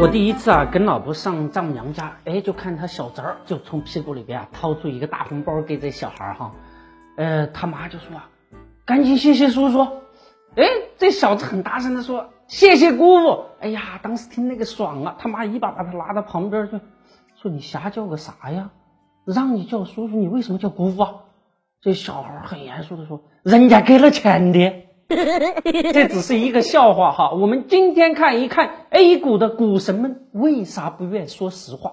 我第一次啊跟老婆上丈母娘家，哎，就看他小侄儿就从屁股里边啊掏出一个大红包给这小孩哈，呃，他妈就说啊，赶紧谢谢叔叔，哎，这小子很大声的说谢谢姑父，哎呀，当时听那个爽啊，他妈一把把他拉到旁边去，说你瞎叫个啥呀？让你叫叔叔，你为什么叫姑父啊？这小孩很严肃的说，人家给了钱的。这只是一个笑话哈，我们今天看一看 A 股的股神们为啥不愿说实话。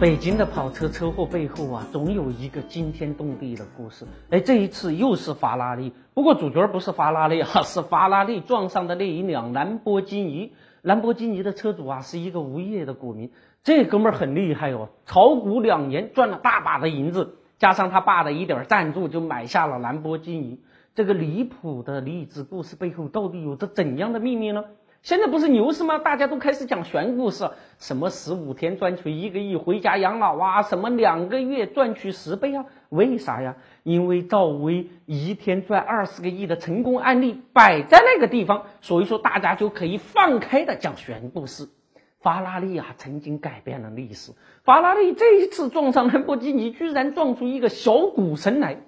北京的跑车车祸背后啊，总有一个惊天动地的故事。哎，这一次又是法拉利，不过主角不是法拉利啊，是法拉利撞上的那一辆兰博基尼。兰博基尼的车主啊，是一个无业的股民，这哥们儿很厉害哦，炒股两年赚了大把的银子。加上他爸的一点赞助，就买下了兰博基尼。这个离谱的励志故事背后，到底有着怎样的秘密呢？现在不是牛市吗？大家都开始讲玄故事，什么十五天赚取一个亿回家养老啊，什么两个月赚取十倍啊？为啥呀？因为赵薇一天赚二十个亿的成功案例摆在那个地方，所以说大家就可以放开的讲玄故事。法拉利啊，曾经改变了历史。法拉利这一次撞上兰博基尼，居然撞出一个小股神来。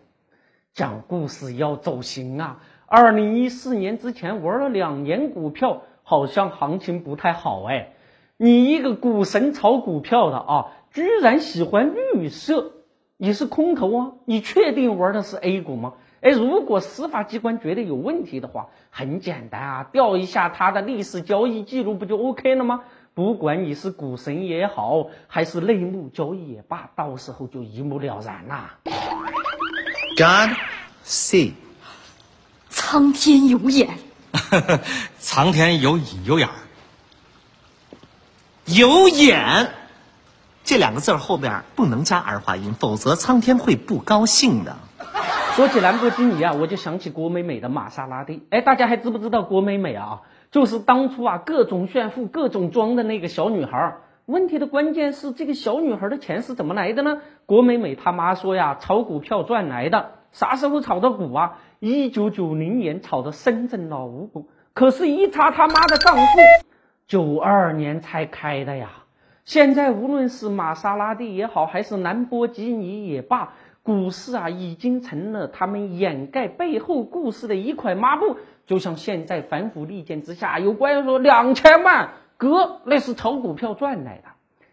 讲故事要走心啊！二零一四年之前玩了两年股票，好像行情不太好哎。你一个股神炒股票的啊，居然喜欢绿色，你是空头啊？你确定玩的是 A 股吗？哎，如果司法机关觉得有问题的话，很简单啊，调一下他的历史交易记录，不就 OK 了吗？不管你是股神也好，还是内幕交易也罢，到时候就一目了然啦。God see，苍天有眼，苍天有隐有眼儿，有眼这两个字后边不能加儿化音，否则苍天会不高兴的。说起兰博基尼啊，我就想起郭美美的玛莎拉蒂。哎，大家还知不知道郭美美啊？就是当初啊各种炫富、各种装的那个小女孩。问题的关键是这个小女孩的钱是怎么来的呢？郭美美她妈说呀，炒股票赚来的。啥时候炒的股啊？一九九零年炒的深圳老五股。可是，一查他妈的账户，九二年才开的呀。现在无论是玛莎拉蒂也好，还是兰博基尼也罢。股市啊，已经成了他们掩盖背后故事的一块抹布。就像现在反腐利剑之下，有官员说两千万，哥那是炒股票赚来的。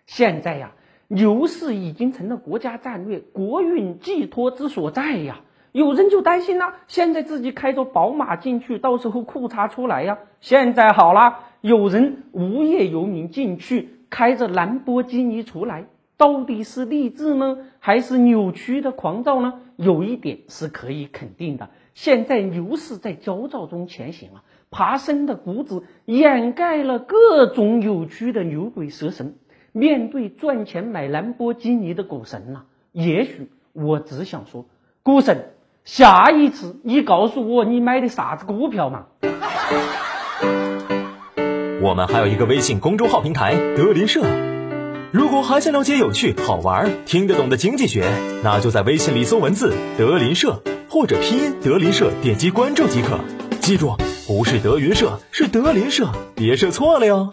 现在呀，牛市已经成了国家战略、国运寄托之所在呀。有人就担心了，现在自己开着宝马进去，到时候裤衩出来呀。现在好了，有人无业游民进去，开着兰博基尼出来。到底是励志呢，还是扭曲的狂躁呢？有一点是可以肯定的，现在牛市在焦躁中前行啊，爬升的股指掩盖了各种扭曲的牛鬼蛇神。面对赚钱买兰博基尼的股神呐，也许我只想说，股神，下一次你告诉我你买的啥子股票嘛？我们还有一个微信公众号平台德林社。如果还想了解有趣、好玩、听得懂的经济学，那就在微信里搜文字“德林社”或者拼音“德林社”，点击关注即可。记住，不是德云社，是德林社，别设错了哟。